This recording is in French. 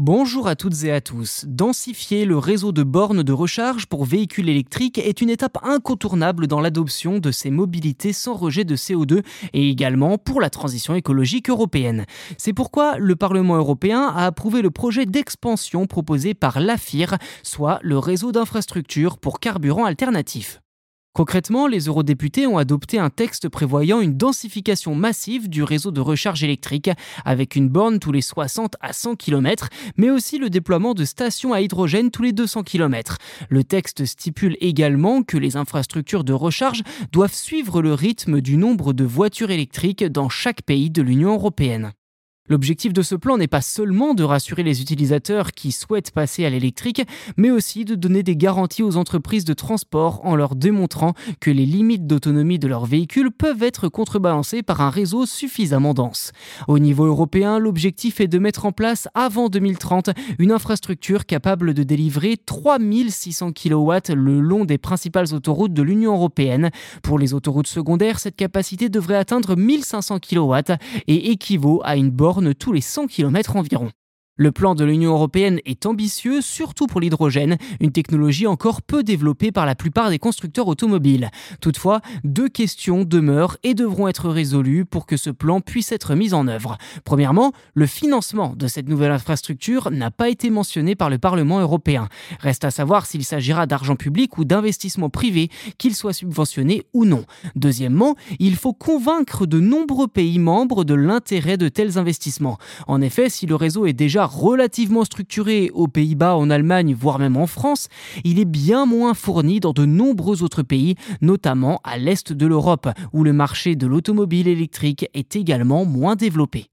Bonjour à toutes et à tous. Densifier le réseau de bornes de recharge pour véhicules électriques est une étape incontournable dans l'adoption de ces mobilités sans rejet de CO2 et également pour la transition écologique européenne. C'est pourquoi le Parlement européen a approuvé le projet d'expansion proposé par l'AFIR, soit le réseau d'infrastructures pour carburants alternatifs. Concrètement, les eurodéputés ont adopté un texte prévoyant une densification massive du réseau de recharge électrique, avec une borne tous les 60 à 100 km, mais aussi le déploiement de stations à hydrogène tous les 200 km. Le texte stipule également que les infrastructures de recharge doivent suivre le rythme du nombre de voitures électriques dans chaque pays de l'Union européenne. L'objectif de ce plan n'est pas seulement de rassurer les utilisateurs qui souhaitent passer à l'électrique, mais aussi de donner des garanties aux entreprises de transport en leur démontrant que les limites d'autonomie de leurs véhicules peuvent être contrebalancées par un réseau suffisamment dense. Au niveau européen, l'objectif est de mettre en place avant 2030 une infrastructure capable de délivrer 3600 kW le long des principales autoroutes de l'Union européenne. Pour les autoroutes secondaires, cette capacité devrait atteindre 1500 kW et équivaut à une borne tous les 100 km environ. Le plan de l'Union européenne est ambitieux, surtout pour l'hydrogène, une technologie encore peu développée par la plupart des constructeurs automobiles. Toutefois, deux questions demeurent et devront être résolues pour que ce plan puisse être mis en œuvre. Premièrement, le financement de cette nouvelle infrastructure n'a pas été mentionné par le Parlement européen. Reste à savoir s'il s'agira d'argent public ou d'investissement privé, qu'il soit subventionné ou non. Deuxièmement, il faut convaincre de nombreux pays membres de l'intérêt de tels investissements. En effet, si le réseau est déjà relativement structuré aux Pays-Bas, en Allemagne, voire même en France, il est bien moins fourni dans de nombreux autres pays, notamment à l'est de l'Europe, où le marché de l'automobile électrique est également moins développé.